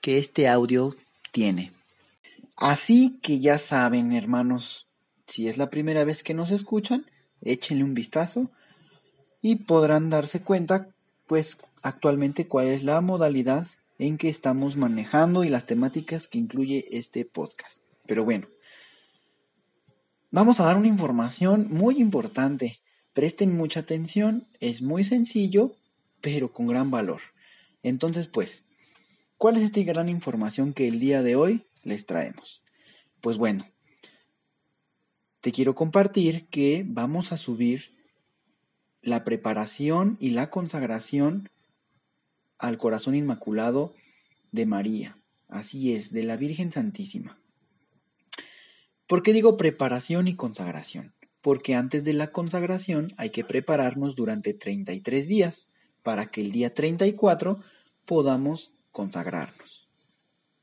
que este audio tiene. Así que ya saben, hermanos, si es la primera vez que nos escuchan, échenle un vistazo y podrán darse cuenta, pues, actualmente cuál es la modalidad en que estamos manejando y las temáticas que incluye este podcast. Pero bueno, vamos a dar una información muy importante. Presten mucha atención, es muy sencillo, pero con gran valor. Entonces, pues, ¿cuál es esta gran información que el día de hoy les traemos? Pues bueno, te quiero compartir que vamos a subir la preparación y la consagración al corazón inmaculado de María. Así es, de la Virgen Santísima. ¿Por qué digo preparación y consagración? Porque antes de la consagración hay que prepararnos durante 33 días para que el día 34 podamos consagrarnos.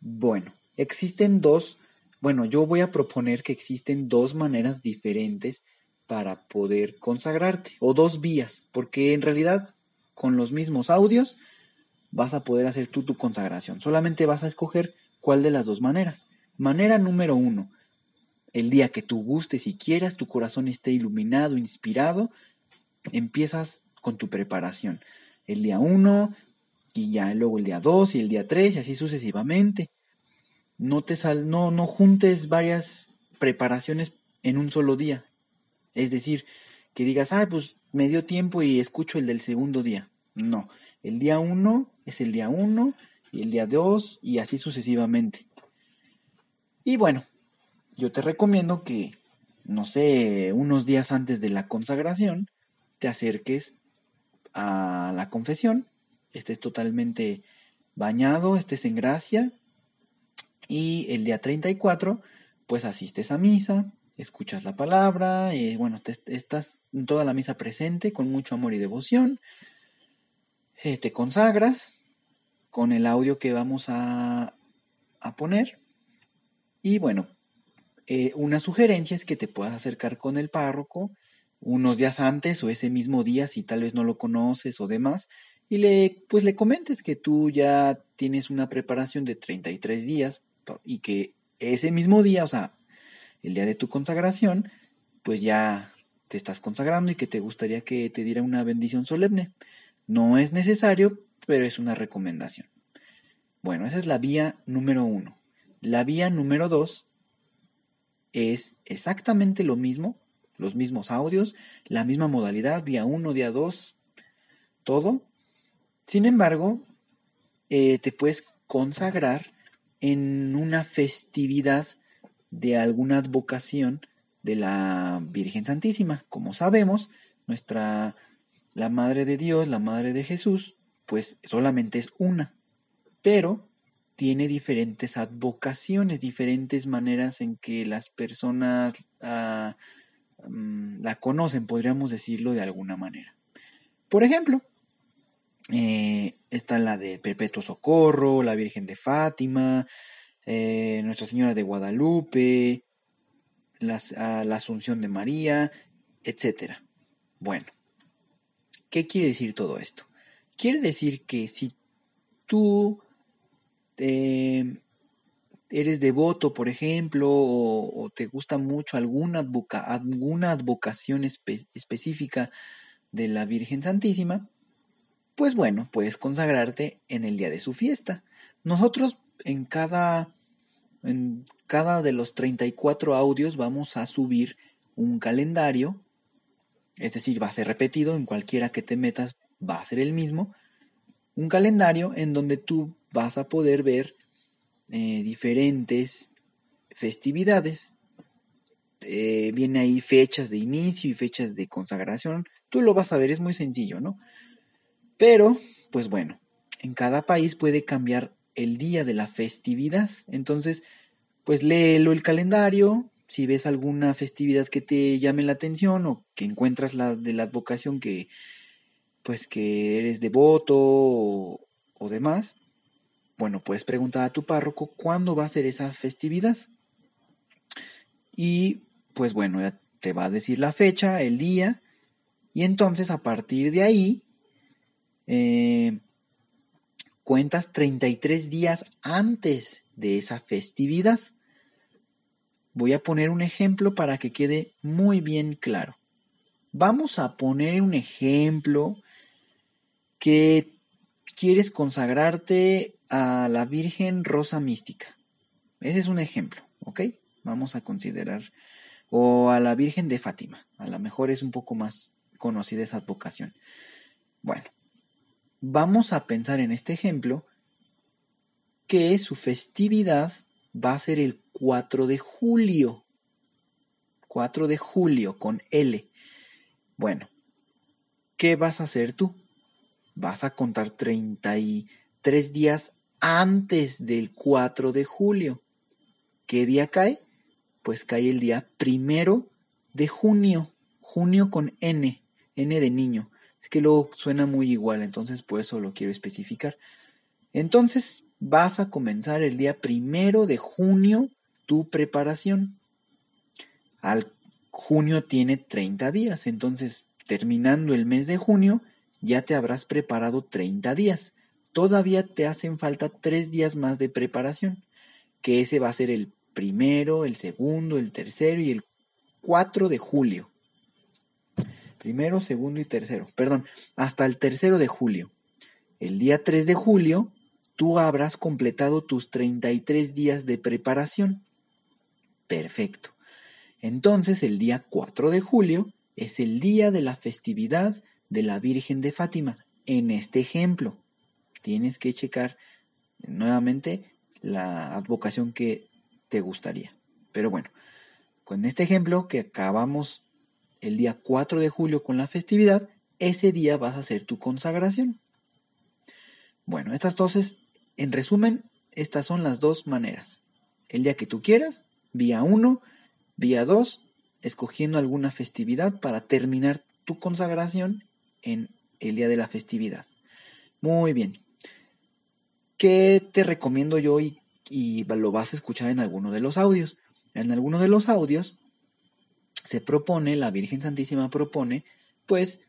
Bueno, existen dos, bueno, yo voy a proponer que existen dos maneras diferentes para poder consagrarte, o dos vías, porque en realidad con los mismos audios vas a poder hacer tú tu consagración. Solamente vas a escoger cuál de las dos maneras. Manera número uno, el día que tú gustes y quieras, tu corazón esté iluminado, inspirado, empiezas con tu preparación. El día uno, y ya luego el día 2 y el día 3 y así sucesivamente. No te sal, no, no juntes varias preparaciones en un solo día. Es decir, que digas, ah, pues me dio tiempo y escucho el del segundo día. No, el día 1 es el día 1 y el día 2 y así sucesivamente. Y bueno, yo te recomiendo que, no sé, unos días antes de la consagración, te acerques a la confesión estés totalmente bañado, estés en gracia. Y el día 34, pues asistes a misa, escuchas la palabra, y bueno, estás en toda la misa presente con mucho amor y devoción. Eh, te consagras con el audio que vamos a, a poner. Y bueno, eh, una sugerencia es que te puedas acercar con el párroco unos días antes o ese mismo día si tal vez no lo conoces o demás y le, pues le comentes que tú ya tienes una preparación de 33 días y que ese mismo día, o sea, el día de tu consagración, pues ya te estás consagrando y que te gustaría que te diera una bendición solemne. No es necesario, pero es una recomendación. Bueno, esa es la vía número uno. La vía número dos es exactamente lo mismo, los mismos audios, la misma modalidad, día uno, día dos, todo, sin embargo, eh, te puedes consagrar en una festividad de alguna advocación de la Virgen Santísima. Como sabemos, nuestra la Madre de Dios, la Madre de Jesús, pues solamente es una, pero tiene diferentes advocaciones, diferentes maneras en que las personas ah, mm, la conocen, podríamos decirlo de alguna manera. Por ejemplo, eh, está la de Perpetuo Socorro, la Virgen de Fátima, eh, Nuestra Señora de Guadalupe, ah, la Asunción de María, etc. Bueno, ¿qué quiere decir todo esto? Quiere decir que si tú eh, eres devoto, por ejemplo, o, te gusta mucho alguna advocación específica de la Virgen Santísima, pues bueno, puedes consagrarte en el día de su fiesta. Nosotros en cada, en cada de los 34 audios vamos a subir un calendario, es decir, va a ser repetido, en cualquiera que te metas va a ser el mismo, un calendario en donde tú vas a poder ver eh, diferentes festividades. Eh, viene ahí fechas de inicio y fechas de consagración. Tú lo vas a ver, es muy sencillo, ¿no? Pero, pues bueno, en cada país puede cambiar el día de la festividad. Entonces, pues léelo el calendario. Si ves alguna festividad que te llame la atención o que encuentras la de la advocación que, pues que eres devoto o, o demás, bueno, puedes preguntar a tu párroco cuándo va a ser esa festividad. Y pues bueno, ya te va a decir la fecha, el día, y entonces a partir de ahí eh, cuentas 33 días antes de esa festividad. Voy a poner un ejemplo para que quede muy bien claro. Vamos a poner un ejemplo que quieres consagrarte a la Virgen Rosa Mística. Ese es un ejemplo, ¿ok? Vamos a considerar. O a la Virgen de Fátima. A lo mejor es un poco más conocida esa advocación. Bueno, vamos a pensar en este ejemplo que su festividad va a ser el 4 de julio. 4 de julio con L. Bueno, ¿qué vas a hacer tú? Vas a contar 33 días antes del 4 de julio. ¿Qué día cae? Pues cae el día primero de junio. Junio con N, N de niño. Es que luego suena muy igual, entonces por eso lo quiero especificar. Entonces vas a comenzar el día primero de junio tu preparación. Al junio tiene 30 días, entonces terminando el mes de junio ya te habrás preparado 30 días. Todavía te hacen falta 3 días más de preparación, que ese va a ser el primero, el segundo, el tercero y el 4 de julio. Primero, segundo y tercero. Perdón, hasta el tercero de julio. El día 3 de julio, tú habrás completado tus 33 días de preparación. Perfecto. Entonces, el día 4 de julio es el día de la festividad de la Virgen de Fátima. En este ejemplo, tienes que checar nuevamente la advocación que te gustaría. Pero bueno, con este ejemplo que acabamos el día 4 de julio con la festividad, ese día vas a hacer tu consagración. Bueno, estas dos, en resumen, estas son las dos maneras. El día que tú quieras, vía 1, vía 2, escogiendo alguna festividad para terminar tu consagración en el día de la festividad. Muy bien. ¿Qué te recomiendo yo y, y lo vas a escuchar en alguno de los audios? En alguno de los audios se propone, la Virgen Santísima propone, pues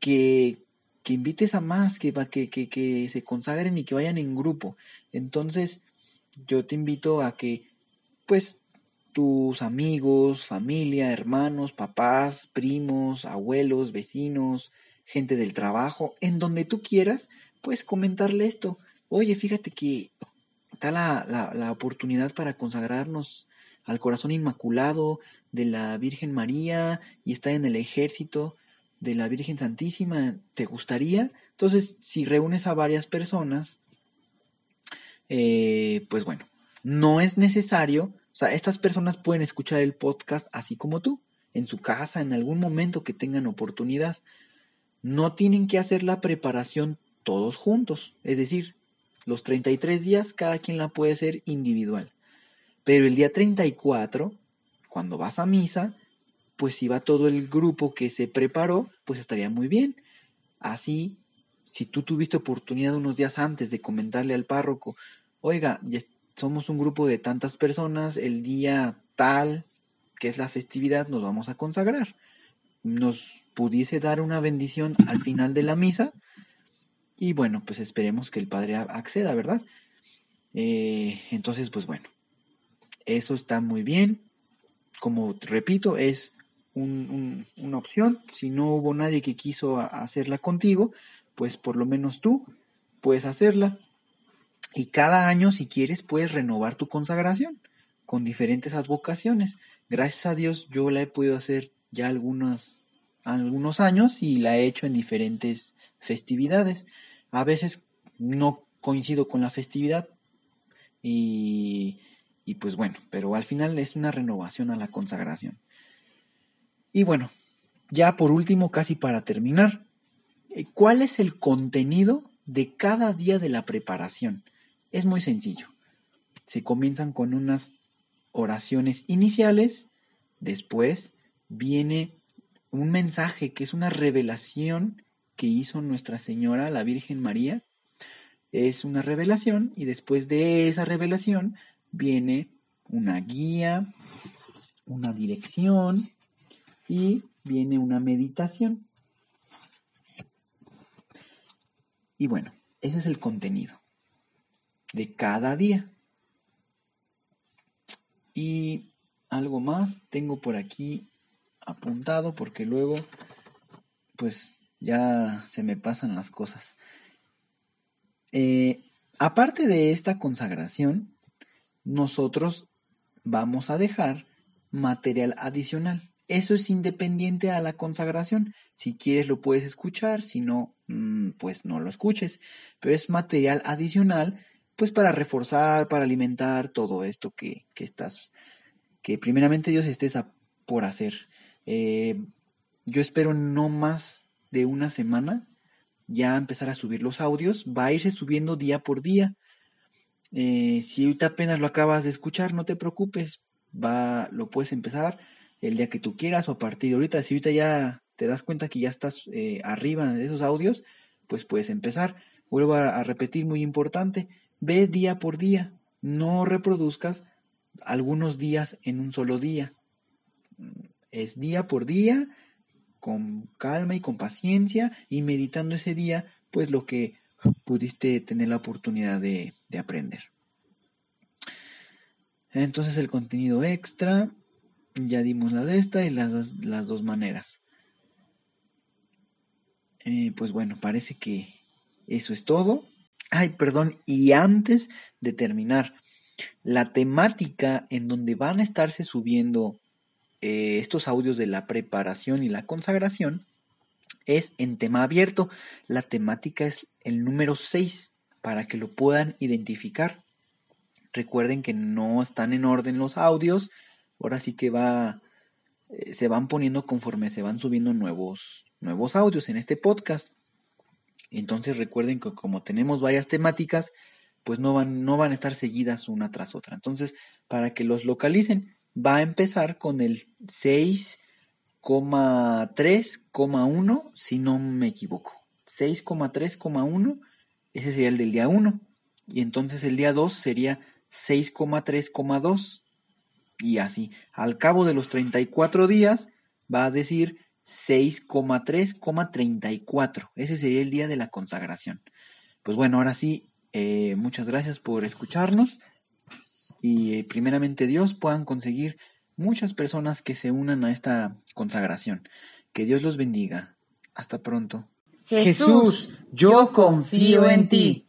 que, que invites a más, que, que, que, que se consagren y que vayan en grupo. Entonces, yo te invito a que, pues, tus amigos, familia, hermanos, papás, primos, abuelos, vecinos, gente del trabajo, en donde tú quieras, pues comentarle esto. Oye, fíjate que está la, la, la oportunidad para consagrarnos al corazón inmaculado de la Virgen María y está en el ejército de la Virgen Santísima, ¿te gustaría? Entonces, si reúnes a varias personas, eh, pues bueno, no es necesario, o sea, estas personas pueden escuchar el podcast así como tú, en su casa, en algún momento que tengan oportunidad. No tienen que hacer la preparación todos juntos, es decir, los 33 días cada quien la puede hacer individual. Pero el día 34, cuando vas a misa, pues si va todo el grupo que se preparó, pues estaría muy bien. Así, si tú tuviste oportunidad unos días antes de comentarle al párroco, oiga, somos un grupo de tantas personas, el día tal, que es la festividad, nos vamos a consagrar. Nos pudiese dar una bendición al final de la misa. Y bueno, pues esperemos que el Padre acceda, ¿verdad? Eh, entonces, pues bueno, eso está muy bien. Como repito, es una opción. Si no hubo nadie que quiso hacerla contigo, pues por lo menos tú puedes hacerla. Y cada año, si quieres, puedes renovar tu consagración con diferentes advocaciones. Gracias a Dios yo la he podido hacer ya algunos, algunos años y la he hecho en diferentes festividades. A veces no coincido con la festividad y, y pues bueno, pero al final es una renovación a la consagración. Y bueno, ya por último, casi para terminar, eh, ¿cuál es el contenido de cada día de la preparación? Es muy sencillo. Se comienzan con unas oraciones iniciales, después viene un mensaje que es una revelación que hizo Nuestra Señora, la Virgen María. Es una revelación y después de esa revelación viene una guía, una dirección y viene una meditación. Y bueno, ese es el contenido de cada día. Y algo más tengo por aquí apuntado porque luego pues ya se me pasan las cosas. Eh, aparte de esta consagración, nosotros vamos a dejar material adicional. Eso es independiente a la consagración. Si quieres lo puedes escuchar, si no, mm, pues no lo escuches. Pero es material adicional pues para reforzar, para alimentar todo esto que, estás, que primeramente Dios estés por hacer. Eh, yo espero no más de una semana ya empezar a subir los audios, va a irse subiendo día por día. Eh, si ahorita apenas lo acabas de escuchar, no te preocupes, va, lo puedes empezar el día que tú quieras o a partir de ahorita. Si ahorita ya te das cuenta que ya estás eh, arriba de esos audios, pues puedes empezar. Vuelvo a repetir, muy importante, Ve día por día, no reproduzcas algunos días en un solo día. Es día por día, con calma y con paciencia y meditando ese día, pues lo que pudiste tener la oportunidad de, aprender. Entonces el contenido extra, ya dimos la de esta y las, las dos maneras. Eh, pues bueno, parece que eso es todo. Ay, perdón, y antes de terminar, la temática en donde van a estarse subiendo eh, estos audios de la preparación y la consagración es en tema abierto. La temática es el número 6 para que lo puedan identificar. Recuerden que no están en orden los audios. Ahora sí que va, eh, se van poniendo conforme se van subiendo nuevos, nuevos audios en este podcast. Entonces recuerden que como tenemos varias temáticas, pues no van, no van a estar seguidas una tras otra. Entonces, para que los localicen, va a empezar con el 6,3,1, si no me equivoco. 6,3,1, ese sería el del día 1. Y entonces el día 2 sería 6,3,2. Y así, al cabo de los 34 días, va a decir 6,3,34. Ese sería el día de la consagración. Pues bueno, ahora sí, eh, muchas gracias por escucharnos y eh, primeramente Dios puedan conseguir muchas personas que se unan a esta consagración. Que Dios los bendiga. Hasta pronto. Jesús, yo confío en ti.